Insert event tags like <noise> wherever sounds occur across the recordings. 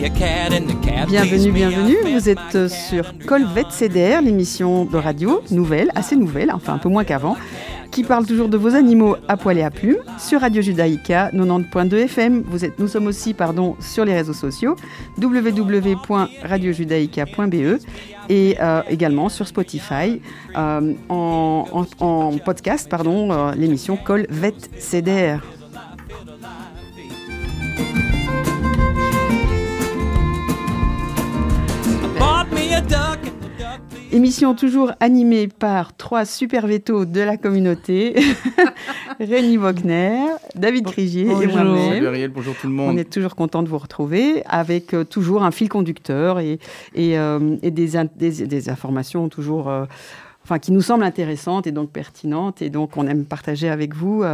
Bienvenue, bienvenue. Vous êtes sur Colvet CDR, l'émission de radio nouvelle, assez nouvelle, enfin un peu moins qu'avant, qui parle toujours de vos animaux à poil et à plumes sur Radio Judaïka 90.2 FM. Vous êtes, nous sommes aussi pardon, sur les réseaux sociaux www.radiojudaïka.be et euh, également sur Spotify euh, en, en, podcast pardon euh, l'émission Colvet CDR. Émission toujours animée par trois super vétos de la communauté. <laughs> Rémi Wagner, David Crigier et moi-même. bonjour tout le monde. On est toujours content de vous retrouver avec euh, toujours un fil conducteur et, et, euh, et des, des, des, informations toujours... Euh, enfin, qui nous semblent intéressantes et donc pertinentes. Et donc, on aime partager avec vous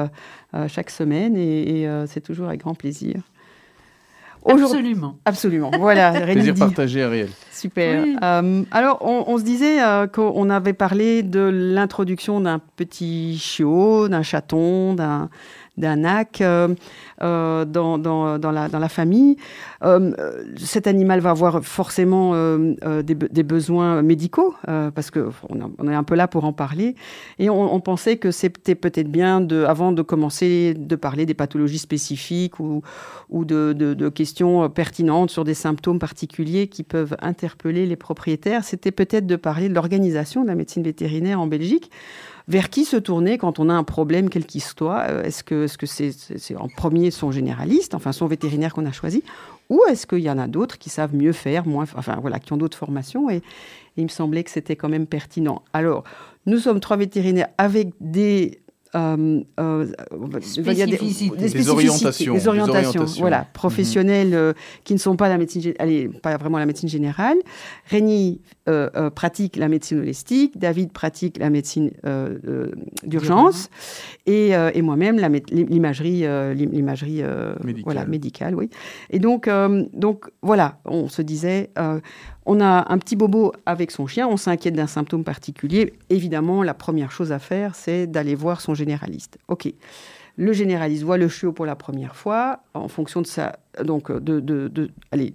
chaque semaine et, et c'est toujours avec grand plaisir. Absolument. Absolument. Voilà. <laughs> Plaisir partagé, Ariel. Super. Euh, alors, on, se disait euh, qu'on avait parlé de l'introduction d'un petit chiot, d'un chaton, d'un d'un ac euh, euh, dans, dans, dans, la, dans, la, famille. Euh, cet animal va avoir forcément des, des, besoins médicaux, parce qu'on on est un peu là pour en parler. Et on, on pensait que c'était peut-être bien, de, avant de commencer de parler des pathologies spécifiques ou, ou de, de, de, questions pertinentes sur des symptômes particuliers qui peuvent interpeller les propriétaires, c'était peut-être de parler de l'organisation de la médecine vétérinaire en Belgique vers qui se tourner quand on a un problème quel qu'il soit euh, Est-ce que c'est -ce c'est en premier son généraliste, enfin son vétérinaire qu'on a choisi, ou est-ce qu'il y en a d'autres qui savent mieux faire, moins, enfin voilà, qui ont d'autres formations et, il me semblait que c'était quand même pertinent. Alors, nous sommes trois vétérinaires avec des euh, euh, des, orientations, des, orientations, voilà, mhm. professionnelles euh, qui ne sont pas la médecine, allez, pas vraiment la médecine générale. Rémi pratique la médecine holistique, David pratique la médecine d'urgence, et, et moi-même l'imagerie, l'imagerie médicale. Voilà, médicale, oui. Et donc, donc voilà, on se disait, on a un petit bobo avec son chien, on s'inquiète d'un symptôme particulier. Évidemment, la première chose à faire, c'est d'aller voir son généraliste. OK. Le généraliste voit le chiot pour la première fois, en fonction de sa. Donc, allez,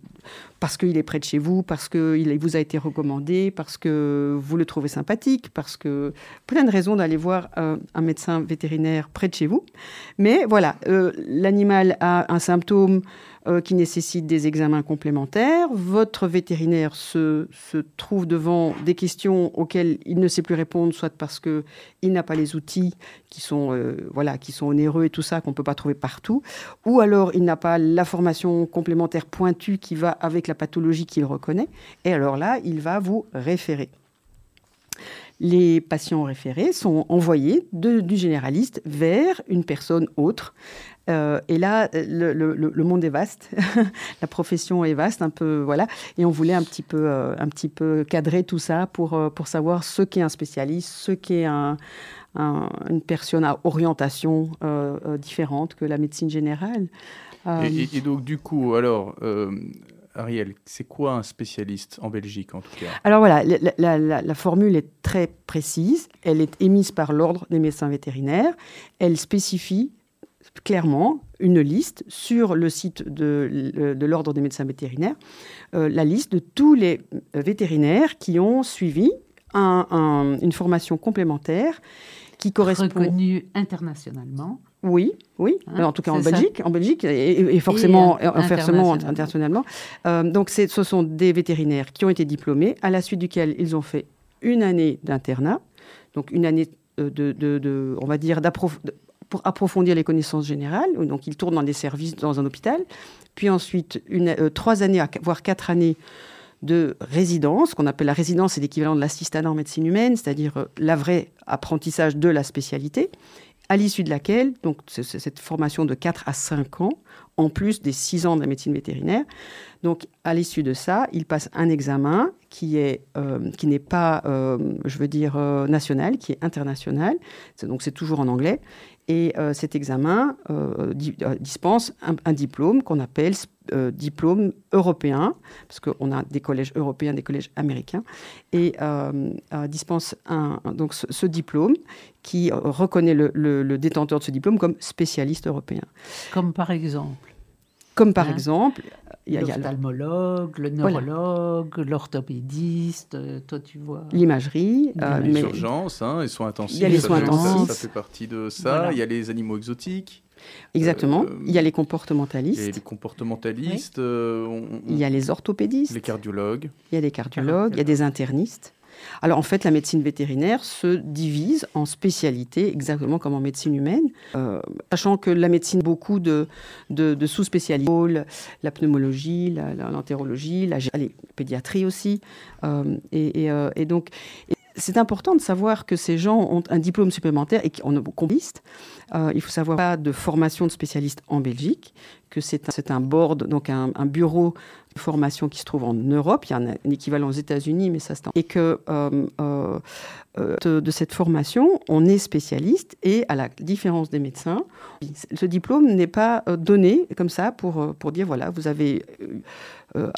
parce qu'il est près de chez vous, parce qu'il vous a été recommandé, parce que vous le trouvez sympathique, parce que. Plein de raisons d'aller voir euh, un médecin vétérinaire près de chez vous. Mais voilà, euh, l'animal a un symptôme euh, qui nécessitent des examens complémentaires. Votre vétérinaire se, trouve devant des questions auxquelles il ne sait plus répondre, soit parce qu'il n'a pas les outils qui sont, euh, voilà, qui sont onéreux et tout ça, qu'on peut pas trouver partout, ou alors il n'a pas la formation complémentaire pointue qui va avec la pathologie qu'il reconnaît, et alors là, il va vous référer les patients référés sont envoyés du généraliste vers une personne autre euh, et là, le, monde est vaste, <laughs> la profession est vaste, un peu, voilà. Et on voulait un petit peu, euh, un petit peu cadrer tout ça pour, euh, pour savoir ce qu'est un spécialiste, ce qu'est un, une personne à orientation différente que la médecine générale. Et, donc, du coup, alors. Ariel, c'est quoi un spécialiste en Belgique en tout cas? Alors voilà, la, la, formule est très précise. Elle est émise par l'ordre des médecins vétérinaires. Elle spécifie clairement une liste sur le site de, l'Ordre des médecins vétérinaires, euh, la liste de tous les vétérinaires qui ont suivi une formation complémentaire qui correspond... Reconnue internationalement. Oui, oui, hein, en tout cas en Belgique, en Belgique et, forcément, et, internationalement. internationalement. Euh, donc ce sont des vétérinaires qui ont été diplômés, à la suite duquel ils ont fait une année d'internat, donc une année euh, de, de on va dire, pour approfondir les connaissances générales. Donc, il tourne dans des services dans un hôpital. Puis ensuite, une, euh, trois années, voire quatre années de résidence, qu'on appelle la résidence, c'est l'équivalent de l'assistanat en médecine humaine, c'est-à-dire euh, la vraie apprentissage de la spécialité, à l'issue de laquelle, donc cette formation de 4 à 5 ans, en plus des 6 ans de la médecine vétérinaire, donc, à l'issue de ça, il passe un examen qui euh, n'est pas, je veux dire, national, qui est international. Donc, c'est toujours en anglais. Et euh, cet examen euh, euh, dispense un, diplôme qu'on appelle diplôme européen, parce qu'on a des collèges européens, des collèges américains, et dispense un, donc ce, diplôme qui reconnaît le, détenteur de ce diplôme comme spécialiste européen. Comme par exemple. Comme par hein. exemple, L'ophtalmologue, le neurologue, l'orthopédiste, euh, toi tu vois. L'imagerie. Euh, les urgences, hein, les soins intensifs. Il y a les soins intensifs. Ça, fait partie de ça. Il y a les animaux exotiques. Exactement. Euh, il y a les comportementalistes. Il y a les comportementalistes. Il y a les orthopédistes. Les cardiologues. Il y a des cardiologues. Il y a des internistes. Alors en fait, la médecine vétérinaire se divise en spécialités, exactement comme en médecine humaine, euh, sachant que la médecine, beaucoup de, sous-spécialités, la pneumologie, l'entérologie, la, pédiatrie aussi. Euh, euh, et, donc, c'est important de savoir que ces gens ont un diplôme supplémentaire et qu'on a compiste. Euh, il faut savoir pas de formation de spécialiste en Belgique, que c'est un, un, board, donc un, bureau formation qui se trouve en Europe. Il y a un, équivalent aux États-Unis, mais ça c'est et que euh, euh, euh, de, cette formation, on est spécialiste et à la différence des médecins, ce diplôme n'est pas donné comme ça pour pour dire voilà vous avez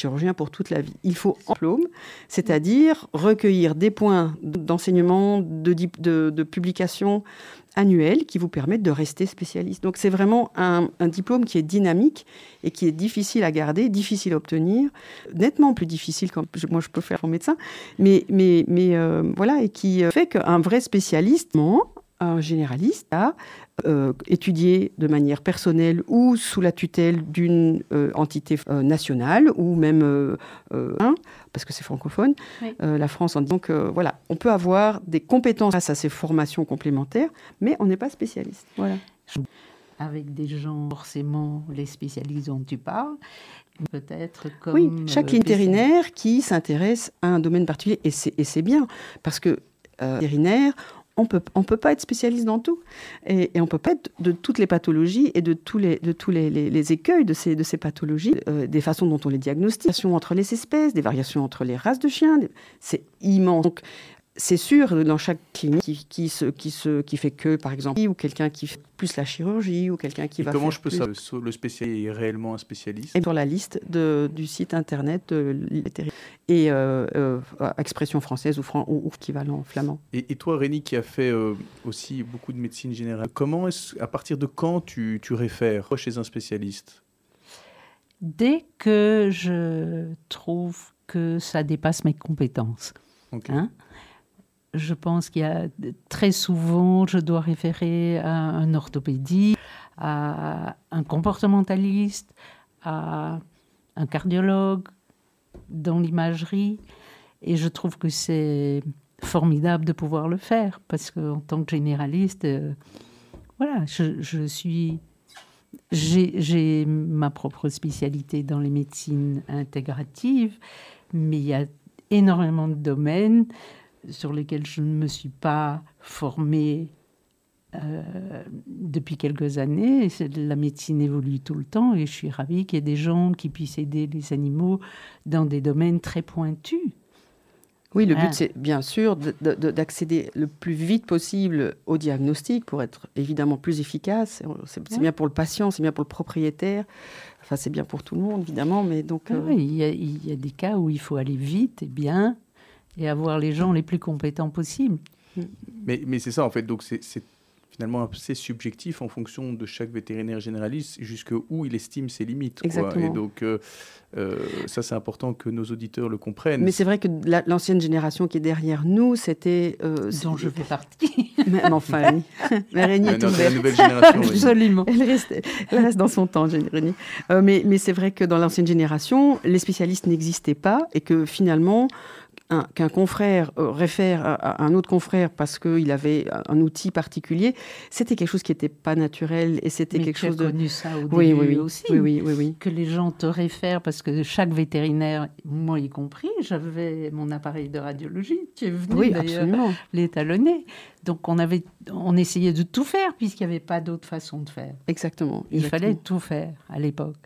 chirurgien pour toute la vie. Il faut un diplôme, c'est-à-dire recueillir des points d'enseignement, de, de, de publication, annuel qui vous permettent de rester spécialiste. Donc c'est vraiment un, diplôme qui est dynamique et qui est difficile à garder, difficile à obtenir, nettement plus difficile quand moi je peux faire mon médecin, mais, mais, mais euh, voilà, et qui euh, fait qu'un vrai spécialiste, un généraliste, a euh, étudié de manière personnelle ou sous la tutelle d'une entité nationale ou même un, parce que c'est francophone, la France en disant que voilà, on peut avoir des compétences grâce à ces formations complémentaires, mais on n'est pas spécialiste. Voilà. Avec des gens forcément les spécialistes dont tu parles, peut-être comme oui, chaque vétérinaire qui s'intéresse à un domaine particulier et c'est bien parce que euh, vétérinaire on peut, on peut pas être spécialiste dans tout. Et, on peut pas être de toutes les pathologies et de tous les, de tous les, les, écueils de ces, de ces pathologies, euh, des façons dont on les diagnostique, des variations entre les espèces, des variations entre les races de chiens. C'est immense. C'est sûr, dans chaque clinique qui, qui, se, qui, se, qui fait que, par exemple, ou quelqu'un qui fait plus la chirurgie, ou quelqu'un qui va comment je peux plus... savoir le spécialiste est réellement un spécialiste? Et Sur la liste de, du site internet de et euh, euh, expression française ou, fran ou, équivalent flamand. Et, et, toi, Rémi, qui a fait euh, aussi beaucoup de médecine générale, comment est à partir de quand tu, tu réfères chez un spécialiste? Dès que je trouve que ça dépasse mes compétences. Hein je pense qu'il y a très souvent, je dois référer à un orthopédie, à un comportementaliste, à un cardiologue dans l'imagerie. Et je trouve que c'est formidable de pouvoir le faire parce qu'en tant que généraliste, euh, voilà, je, je suis. J'ai ma propre spécialité dans les médecines intégratives, mais il y a énormément de domaines sur lesquels je ne me suis pas formée euh, depuis quelques années. La médecine évolue tout le temps et je suis ravie qu'il y ait des gens qui puissent aider les animaux dans des domaines très pointus. Oui, le but, c'est bien sûr d'accéder le plus vite possible au diagnostic pour être évidemment plus efficace. C'est bien pour le patient, c'est bien pour le propriétaire. Enfin, c'est bien pour tout le monde, évidemment, mais donc... Ah euh, oui, il y, a, il y, a, des cas où il faut aller vite et bien, et avoir les gens les plus compétents possibles. Mais, mais c'est ça, en fait. Donc, c'est finalement assez subjectif en fonction de chaque vétérinaire généraliste jusqu'où il estime ses limites. Exactement. Et donc, euh, euh, ça, c'est important que nos auditeurs le comprennent. Mais c'est vrai que l'ancienne génération qui est derrière nous, c'était... Euh, dont je fais partie. mais, enfin, mais Rémi est. La nouvelle génération. Absolument. Elle reste, elle reste dans son temps, Rémi. mais mais c'est vrai que dans l'ancienne génération, les spécialistes n'existaient pas et que finalement qu'un confrère euh, réfère à, un autre confrère parce qu'il avait un outil particulier, c'était quelque chose qui n'était pas naturel et c'était quelque chose de. connu ça au oui, début oui, oui. aussi. Oui, oui, oui, Que les gens te réfèrent parce que chaque vétérinaire, moi y compris, j'avais mon appareil de radiologie qui est venu oui, absolument. l'étalonner. Donc on avait, on essayait de tout faire puisqu'il n'y avait pas d'autre façon de faire. Exactement. Il fallait tout faire à l'époque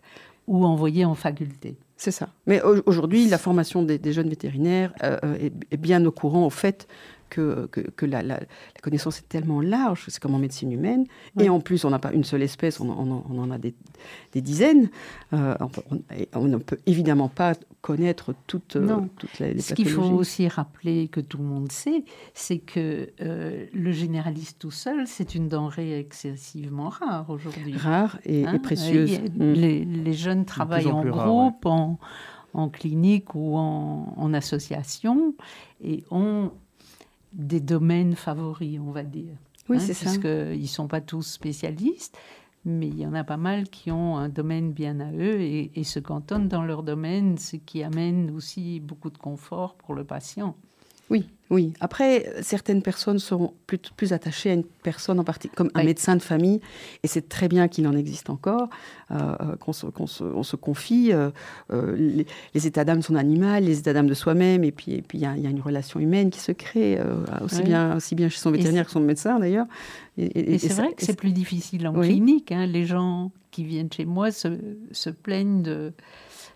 ou envoyer en faculté. C'est ça. Mais aujourd'hui, la formation des, jeunes vétérinaires euh, euh, est, bien au courant au fait que, que, la, la, connaissance est tellement large, c'est comme en médecine humaine, et en plus on n'a pas une seule espèce, on, on, en a des, des dizaines. Euh, on, ne peut évidemment pas connaître toutes, euh, toutes les, Ce qu'il faut aussi rappeler, que tout le monde sait, c'est que euh, le généraliste tout seul, c'est une denrée excessivement rare aujourd'hui. Rare et, hein précieuse. Mm. Les, les, jeunes travaillent en groupe, en, en, clinique ou en, en association, et ont des domaines favoris, on va dire. Oui, hein, c'est ça. Parce qu'ils ne sont pas tous spécialistes, mais il y en a pas mal qui ont un domaine bien à eux et, et se cantonnent dans leur domaine, ce qui amène aussi beaucoup de confort pour le patient. Oui, oui. Après, certaines personnes seront plus, plus attachées à une personne en particulier, comme un médecin de famille, et c'est très bien qu'il en existe encore, euh, euh, qu'on se, se, on se, confie. Euh, les, états d'âme sont animaux, les états d'âme de soi-même, et puis il puis, y, y, a une relation humaine qui se crée, aussi, bien, aussi bien chez son vétérinaire que son médecin d'ailleurs. Et, et c'est vrai que c'est plus difficile en clinique. Hein. Les gens qui viennent chez moi se, se plaignent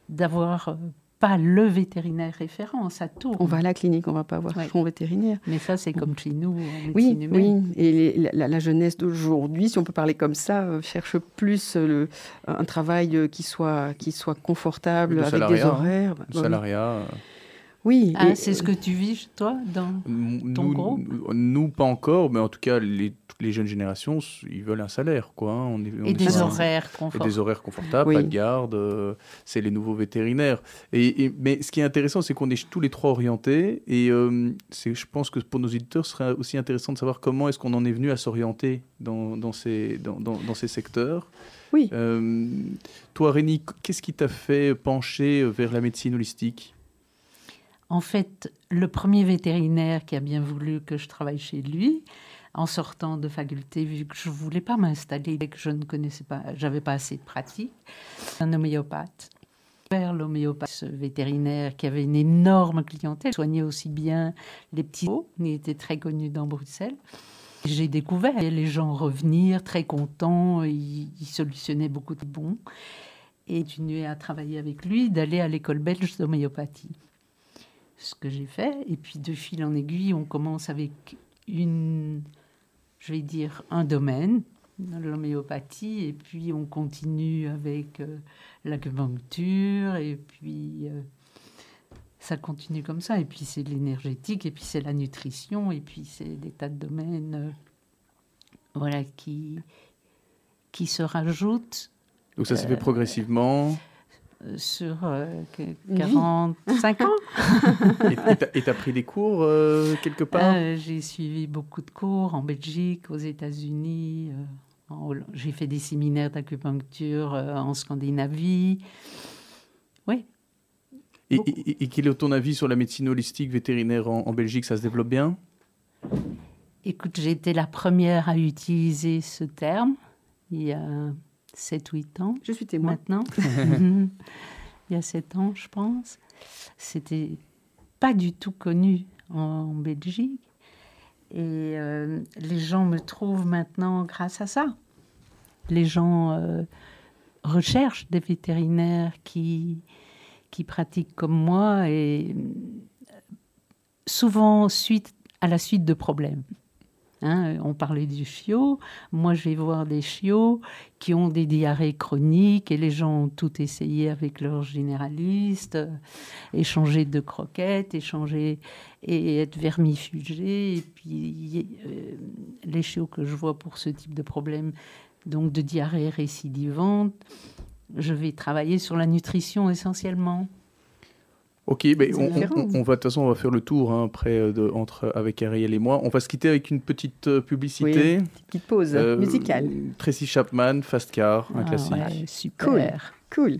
d'avoir pas le vétérinaire référent, ça tourne. On va à la clinique, on va pas voir son vétérinaire. Mais ça, c'est comme chez nous. Oui, oui. Et la, jeunesse d'aujourd'hui, si on peut parler comme ça, euh, cherche plus euh, le, un travail euh, qui soit, qui soit confortable, avec des horaires. Le salariat. Oui. Ah, c'est ce que tu vis, toi, dans ton groupe? Nous, pas encore, mais en tout cas, les, les jeunes générations, ils veulent un salaire, quoi. Hein. On est, et, des horaires confortables. et des horaires confortables. pas de garde, euh, c'est les nouveaux vétérinaires. Et, mais ce qui est intéressant, c'est qu'on est tous les trois orientés, et euh, je pense que pour nos éditeurs, ce serait aussi intéressant de savoir comment est-ce qu'on en est venu à s'orienter dans, dans, ces, dans, dans, ces secteurs. Oui. Euh, toi, Rémi, qu'est-ce qui t'a fait pencher vers la médecine holistique? En fait, le premier vétérinaire qui a bien voulu que je travaille chez lui, en sortant de faculté, vu que je ne voulais pas m'installer et que je ne connaissais pas, j'avais pas assez de pratique, un homéopathe. Vers l'homéopathe vétérinaire qui avait une énorme clientèle, soignait aussi bien les petits mots, il était très connu dans Bruxelles. J'ai découvert les gens revenir très contents, ils, solutionnaient beaucoup de bons et continué à travailler avec lui, d'aller à l'école belge d'homéopathie ce que j'ai fait. Et puis de fil en aiguille, on commence avec une, je vais dire, un domaine, l'homéopathie, et puis on continue avec euh, l'acupuncture, et puis euh, ça continue comme ça. Et puis c'est l'énergétique, et puis c'est la nutrition, et puis c'est des tas de domaines, euh, voilà, qui qui se rajoutent. Donc ça s'est fait progressivement sur 45 euh, ans. et tu as pris des cours euh, quelque part? Euh, J'ai suivi beaucoup de cours en Belgique, aux États-Unis. j'ai fait des séminaires d'acupuncture en Scandinavie. Oui. Et, et, quel est ton avis sur la médecine holistique vétérinaire en, en Belgique? Ça se développe bien? Écoute, j'ai été la première à utiliser ce terme il y a 7-8 ans. Je suis témoin. Maintenant. <laughs> <laughs> Il y a 7 ans, je pense. C'était pas du tout connu en, Belgique. Et euh, les gens me trouvent maintenant grâce à ça. Les gens euh, recherchent des vétérinaires qui, qui pratiquent comme moi et euh, souvent suite, à la suite de problèmes. Hein, on parlait du chiot. Moi, je vais voir des chiots qui ont des diarrhées chroniques et les gens ont tout essayé avec leurs généralistes, euh, échanger de croquettes, échanger et être vermifugés. Et puis, euh, les chiots que je vois pour ce type de problème, donc de diarrhée récidivante, je vais travailler sur la nutrition essentiellement. Ok, ben on, on, va de toute façon on va faire le tour hein, après euh, de, entre avec Ariel et moi. On va se quitter avec une petite euh, publicité. Oui, petite pause euh, musicale. Tracy Chapman, Fast Car, un ah, classique. super. Cool. cool.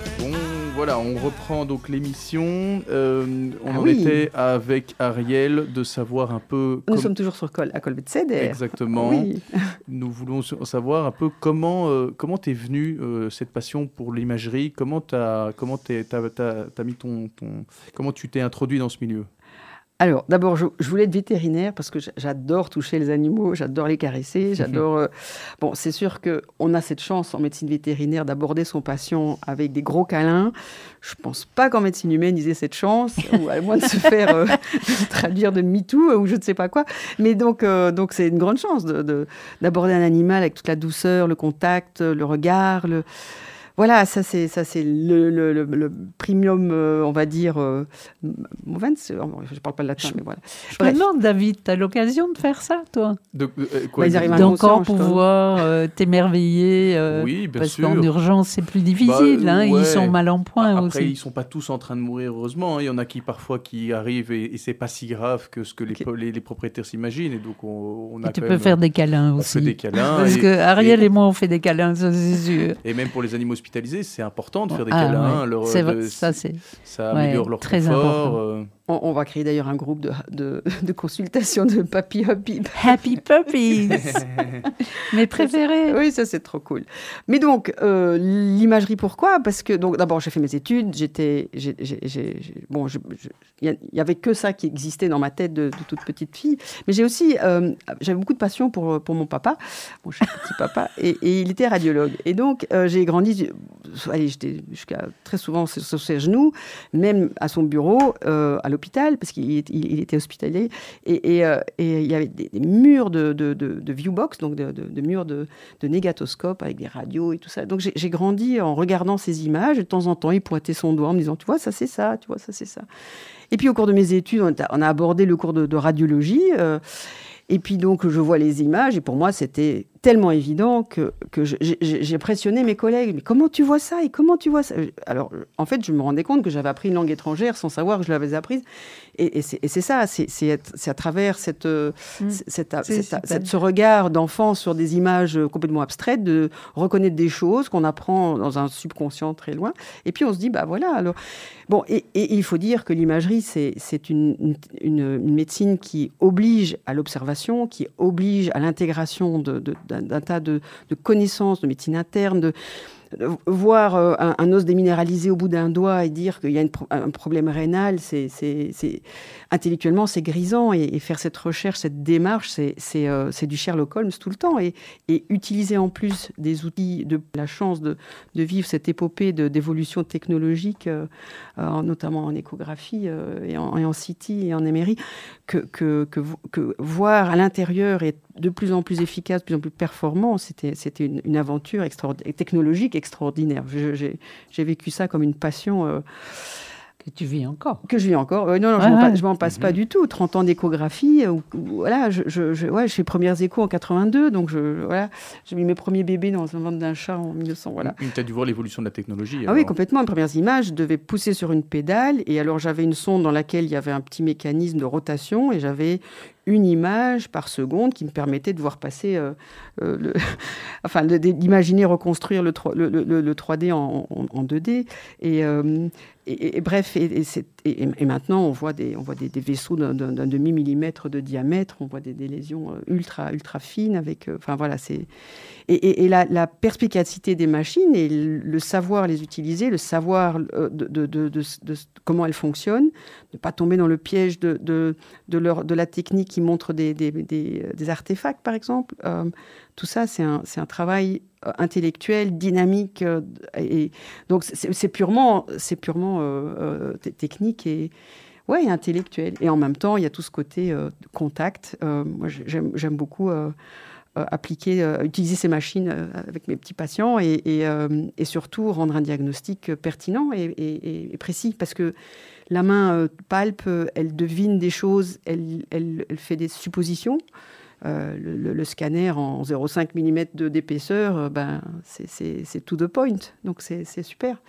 Bon, voilà, on reprend donc l'émission. Euh, on ah en était avec Ariel de savoir un peu. Nous sommes toujours sur Col, à Colbet-Ceder. Exactement. Oui. <laughs> Nous voulons savoir un peu comment euh, comment t'es venu euh, cette passion pour l'imagerie. Comment t'as comment t'es, t'as, t'as, t'as mis ton, ton comment tu t'es introduit dans ce milieu? Alors, d'abord, je, voulais être vétérinaire parce que j'adore toucher les animaux, j'adore les caresser, <laughs> j'adore. Euh, bon, c'est sûr qu'on a cette chance en médecine vétérinaire d'aborder son patient avec des gros câlins. Je pense pas qu'en médecine humaine, ils aient cette chance, <laughs> ou à moins de se faire euh, <laughs> traduire de MeToo ou je ne sais pas quoi. Mais donc, euh, donc c'est une grande chance d'aborder un animal avec toute la douceur, le contact, le regard, le voilà, ça c'est ça c'est le, le, le, premium, euh, on va dire. Euh, je parle pas le latin, mais voilà. Je me demande, David, tu as l'occasion de faire ça, toi? De euh, quoi bah, D'encore pouvoir t'émerveiller. oui, bien parce qu'en urgence, c'est plus difficile. Bah, hein, Ils sont mal en point Après, aussi. Après, ils sont pas tous en train de mourir, heureusement. Hein. Il y en a qui parfois qui arrivent et, c'est pas si grave que ce que les, les, propriétaires s'imaginent. Et donc on, on a. tu peux faire des câlins aussi. On fait des câlins. Parce que Ariel et, moi, on fait des câlins, ça c'est sûr. Et même pour les animaux c'est important de faire des ah, câlins. Leur, ça, améliore leur très confort. Euh. On, va créer d'ailleurs un groupe de, de, <laughs> de, consultation de Papi Happy. Happy Puppies <laughs> Mes préférés Oui, ça c'est trop cool. Mais donc, euh, l'imagerie, pourquoi? Parce que donc d'abord, j'ai fait mes études, j'étais. Bon, il n'y avait que ça qui existait dans ma tête de, toute petite fille. Mais j'ai aussi. Euh, j'avais beaucoup de passion pour, pour mon papa, mon cher petit papa, et, il était radiologue. Et donc, j'ai grandi. Allez, j'étais jusqu'à très souvent sur ses genoux, même à son bureau, à l'hôpital parce qu'il était hospitalier, et, euh, et, il y avait des, murs de, de, de, viewbox, donc de, murs de, négatoscope avec des radios et tout ça. Donc j'ai grandi en regardant ces images, et de temps en temps, il pointait son doigt en me disant, tu vois, ça c'est ça, tu vois, ça c'est ça. Et puis au cours de mes études, on a, abordé le cours de, radiologie. Euh, et puis donc, je vois les images, et pour moi, c'était tellement évident que, que j'ai pressionné mes collègues. Mais comment tu vois ça Et comment tu vois ça? Alors, en fait, je me rendais compte que j'avais appris une langue étrangère sans savoir que je l'avais apprise. Et, et c'est ça, c'est à travers cette, euh, mmh. cette, cette, ce regard d'enfant sur des images complètement abstraites, de reconnaître des choses qu'on apprend dans un subconscient très loin. Et puis on se dit, bah voilà, alors. Bon, et, et il faut dire que l'imagerie, c'est une, une, une, médecine qui oblige à l'observation, qui oblige à l'intégration de, de d'un tas de, connaissances de médecine interne, de, voir euh, un, os déminéralisé au bout d'un doigt et dire qu'il y a un problème rénal, c'est intellectuellement c'est grisant et, faire cette recherche, cette démarche, c'est euh, du Sherlock Holmes tout le temps et, utiliser en plus des outils de la chance de, vivre cette épopée d'évolution technologique, euh, notamment en échographie et en, et, CT et en émérie, que, que, que, voir à l'intérieur et de plus en plus efficace, de plus en plus performant, c'était une, une, aventure technologique extraordinaire. J'ai vécu ça comme une passion. Euh, Que tu vis encore. Que je vis encore. non, non, je m'en passe pas mhm. du tout. 30 ans d'échographie. Euh, voilà, je, je, ouais, je fais premières échos en 82. Donc, je, voilà, j'ai mis mes premiers bébés dans un ventre d'un chat en 1900. Voilà. Tu as dû voir l'évolution de la technologie. Ah oui, complètement. Les premières images, je devais pousser sur une pédale. Et alors, j'avais une sonde dans laquelle il y avait un petit mécanisme de rotation. Et j'avais une image par seconde qui me permettait de voir passer, euh, euh, <laughs> enfin, d'imaginer reconstruire le, le, 3D en, 2D. Euh, et, bref, et, maintenant on voit des, on voit des, vaisseaux d'un demi millimètre de diamètre, on voit des, lésions ultra ultra fines avec, enfin voilà, c'est et, la, perspicacité des machines et le savoir les utiliser, le savoir de, de, comment elles fonctionnent, ne pas tomber dans le piège de, de, la technique qui montre des, des, artefacts, par exemple. Euh, tout ça, c'est un, un, travail euh, intellectuel, dynamique. Euh, et, donc, c'est purement, purement technique et, ouais, intellectuel. Et en même temps, il y a tout ce côté contact. moi, j'aime beaucoup. appliquer, utiliser ces machines avec mes petits patients et, et, surtout rendre un diagnostic pertinent et, précis parce que la main euh, palpe, euh, elle devine des choses, elle, fait des suppositions. Euh, le, scanner en 0,5 mm d'épaisseur, ben, c'est tout de point, donc c'est super.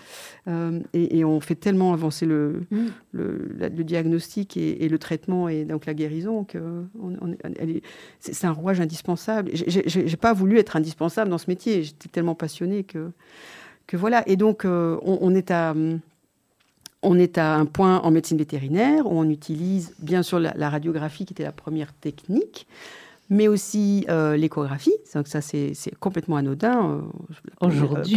et, on fait tellement avancer le, mm. le, diagnostic et, le traitement et donc la guérison que c'est un rouage indispensable. J'ai pas voulu être indispensable dans ce métier, j'étais tellement passionnée que, que voilà. Et donc on, est à on est à un point en médecine vétérinaire où on utilise bien sûr la, radiographie qui était la première technique, mais aussi euh, l'échographie. Donc ça, c'est complètement anodin. Euh, Aujourd'hui,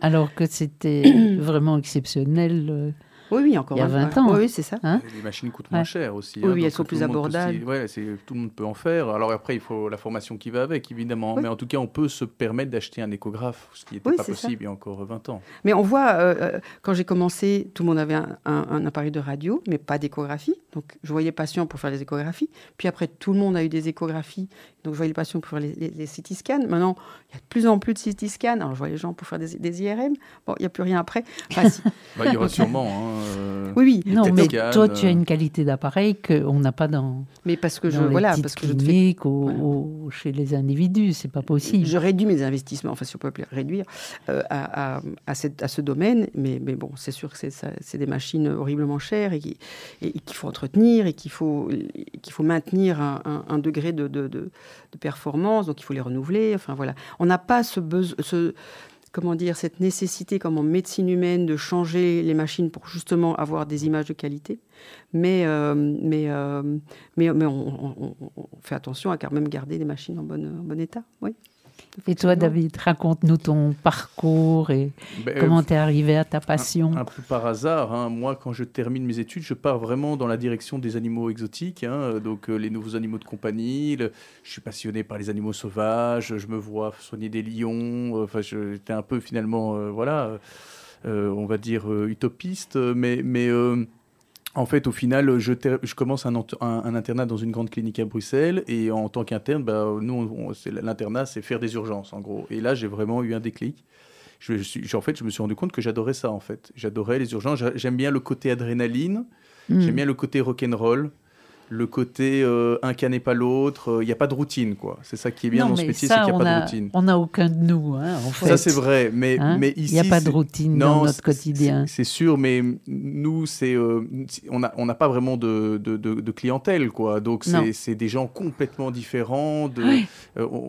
alors que c'était <clears throat> vraiment exceptionnel oui, oui, encore il y a 20 ans. Oui, c'est ça. Hein les machines coûtent moins cher aussi. Oui, hein, elles sont plus abordables. Ouais, tout le monde peut en faire. Alors après, il faut la formation qui va avec, évidemment. Mais en tout cas, on peut se permettre d'acheter un échographe, ce qui n'était pas possible il y a encore 20 ans. Mais on voit, euh, euh, quand j'ai commencé, tout le monde avait un, un, appareil de radio, mais pas d'échographie. Donc je voyais patients pour faire les échographies. Puis après, tout le monde a eu des échographies. Donc je voyais les patients pour faire les, les, CT scans. Maintenant, il y a de plus en plus de CT scans. Alors je vois les gens pour faire des, des IRM. Bon, il n'y a plus rien après. Enfin, bah, il y aura sûrement. Hein. <laughs> Euh, oui, oui. Non, mais toi, tu as une qualité d'appareil qu'on n'a pas dans. Mais parce que je voilà, parce que je fais... ou, chez les individus, c'est pas possible. Je réduis mes investissements, enfin si on peut appeler réduire, euh, à, à, cette, à, ce domaine, mais, mais bon, c'est sûr que c'est des machines horriblement chères et qu'il faut entretenir et qu'il faut qu'il faut maintenir un, degré de, de, de, performance, donc il faut les renouveler. Enfin voilà, on n'a pas ce besoin. Ce, comment dire, cette nécessité, comme en médecine humaine, de changer les machines pour justement avoir des images de qualité. Mais, euh, mais, euh, mais, mais on, fait attention à quand même garder les machines en bon, en bon état. Oui. Et toi, David, raconte-nous ton parcours et ben, comment tu es arrivé à ta passion. Un, peu par hasard. Hein. Moi, quand je termine mes études, je pars vraiment dans la direction des animaux exotiques, hein. donc euh, les nouveaux animaux de compagnie. je suis passionné par les animaux sauvages. Je me vois soigner des lions. Enfin, j'étais un peu finalement, euh, voilà, euh, on va dire utopiste, mais mais en fait, au final, je, je commence un, un, internat dans une grande clinique à Bruxelles et en tant qu'interne, bah, nous, l'internat, c'est faire des urgences, en gros. Et là, j'ai vraiment eu un déclic. Je, je, en fait, je me suis rendu compte que j'adorais ça, en fait. J'adorais les urgences. J'aime bien le côté adrénaline. Hmm. J'aime bien le côté rock'n'roll le côté euh, un cas n'est pas l'autre, il euh, n'y a pas de routine, quoi. C'est ça qui est bien dans ce métier, c'est qu'il n'y a pas de routine. On n'a aucun de nous, hein, en fait. Ça, c'est vrai, mais, hein mais ici... Il n'y a pas de routine dans notre quotidien. C'est sûr, mais nous, c'est euh, on n'a on pas vraiment de, de, de, clientèle, quoi. Donc, c'est des gens complètement différents. De,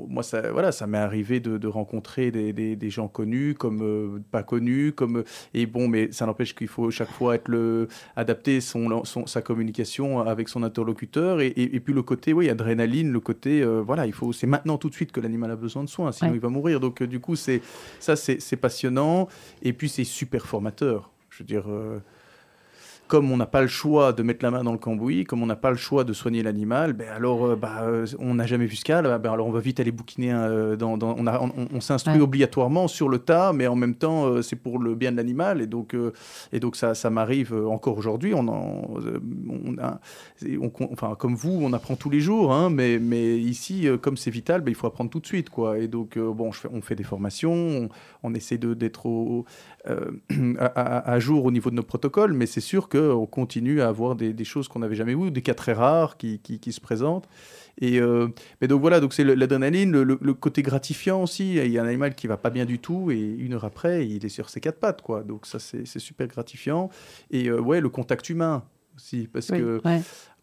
moi, ça, voilà, ça m'est arrivé de, rencontrer des, des, des, gens connus comme pas connus, comme... Et bon, mais ça n'empêche qu'il faut chaque fois être le, adapter son, son, sa communication avec son interlocuteur et, puis le côté oui adrénaline le côté euh, voilà il faut c'est maintenant tout de suite que l'animal a besoin de soins sinon il va mourir. Donc euh, du coup c'est ça c'est passionnant. Et puis c'est super formateur. Je veux dire euh, comme on n'a pas le choix de mettre la main dans le cambouis, comme on n'a pas le choix de soigner l'animal, ben alors euh, bah, euh, on n'a jamais vu ce cas, ben alors on va vite aller bouquiner. Euh, dans, on, on, s'instruit obligatoirement sur le tas, mais en même temps c'est pour le bien de l'animal et donc et donc ça, ça m'arrive encore aujourd'hui. On, on, enfin comme vous, on apprend tous les jours, hein, mais mais ici comme c'est vital, ben, il faut apprendre tout de suite quoi. Et donc bon, je fais, on fait des formations, on, essaie d'être <clears throat> à, à, jour au niveau de nos protocoles, mais c'est sûr que qu'on continue à avoir des, choses qu'on n'avait jamais vues, des cas très rares qui, qui, se présentent. Et euh, mais donc voilà, donc c'est l'adrénaline, le, le, côté gratifiant aussi. Il y a un animal qui va pas bien du tout et une heure après, il est sur ses quatre pattes, quoi. Donc ça, c'est super gratifiant. Et euh, ouais, le contact humain aussi, parce que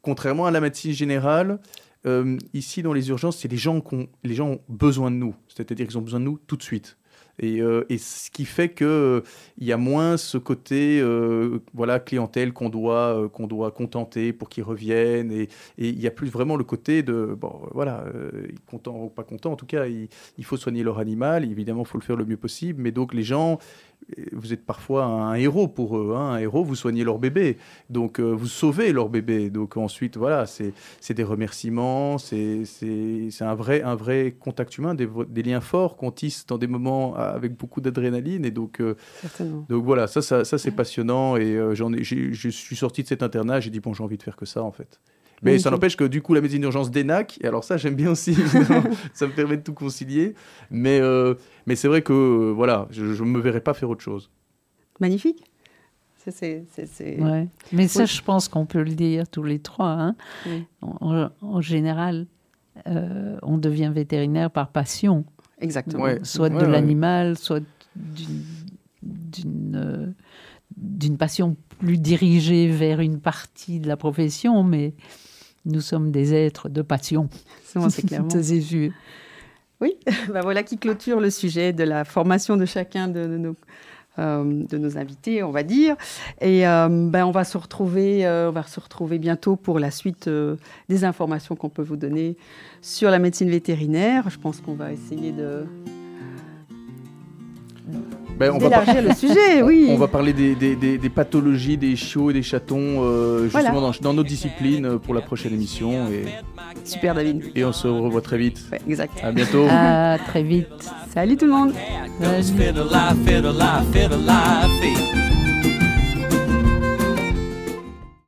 contrairement à la médecine générale, euh, ici dans les urgences, c'est les gens qui les gens ont besoin de nous, c'est-à-dire qu'ils ont besoin de nous tout de suite. Et, euh, et, ce qui fait qu'il euh, y a moins ce côté euh, voilà, clientèle qu'on doit, qu'on doit contenter pour qu'ils reviennent. Et il n'y a plus vraiment le côté de, bon, voilà, content ou pas content, en tout cas, il, il faut soigner leur animal. Évidemment, il faut le faire le mieux possible. Mais donc, les gens, vous êtes parfois un héros pour eux. Hein. Un héros, vous soignez leur bébé. Donc, euh, vous sauvez leur bébé. Donc, ensuite, voilà, c'est des remerciements. C'est un vrai, un vrai contact humain, des, des, liens forts qu'on tisse dans des moments avec beaucoup d'adrénaline. Et donc, euh, donc, voilà, ça, ça, ça c'est passionnant. Et euh, j'en ai, je suis sorti de cet internat. J'ai dit, bon, j'ai envie de faire que ça, en fait. Mais ça n'empêche que du coup, la médecine d'urgence d'ENAC, et alors ça, j'aime bien aussi, <laughs> ça me permet de tout concilier. Mais, euh, mais c'est vrai que, euh, voilà, je ne me verrais pas faire autre chose. Magnifique. C'est, ouais. Mais ça, je pense qu'on peut le dire tous les trois. Hein. En, général, euh, on devient vétérinaire par passion. Exactement. Soit de l'animal, soit d'une d'une passion plus dirigée vers une partie de la profession, mais nous sommes des êtres de passion. <laughs> C'est clairement. oui, <laughs> ben voilà qui clôture le sujet de la formation de chacun de, nos, euh, de nos invités, on va dire. Et euh, ben on, va se retrouver, euh, on va se retrouver bientôt pour la suite des informations qu'on peut vous donner sur la médecine vétérinaire. Je pense qu'on va essayer de ben, on va le sujet, <laughs> oui. On va parler des, pathologies des chiots et des chatons euh, justement dans, nos disciplines euh, pour la prochaine émission. Et... Super David. Et on se revoit très vite. exact. À bientôt. À très vite. Salut tout le monde.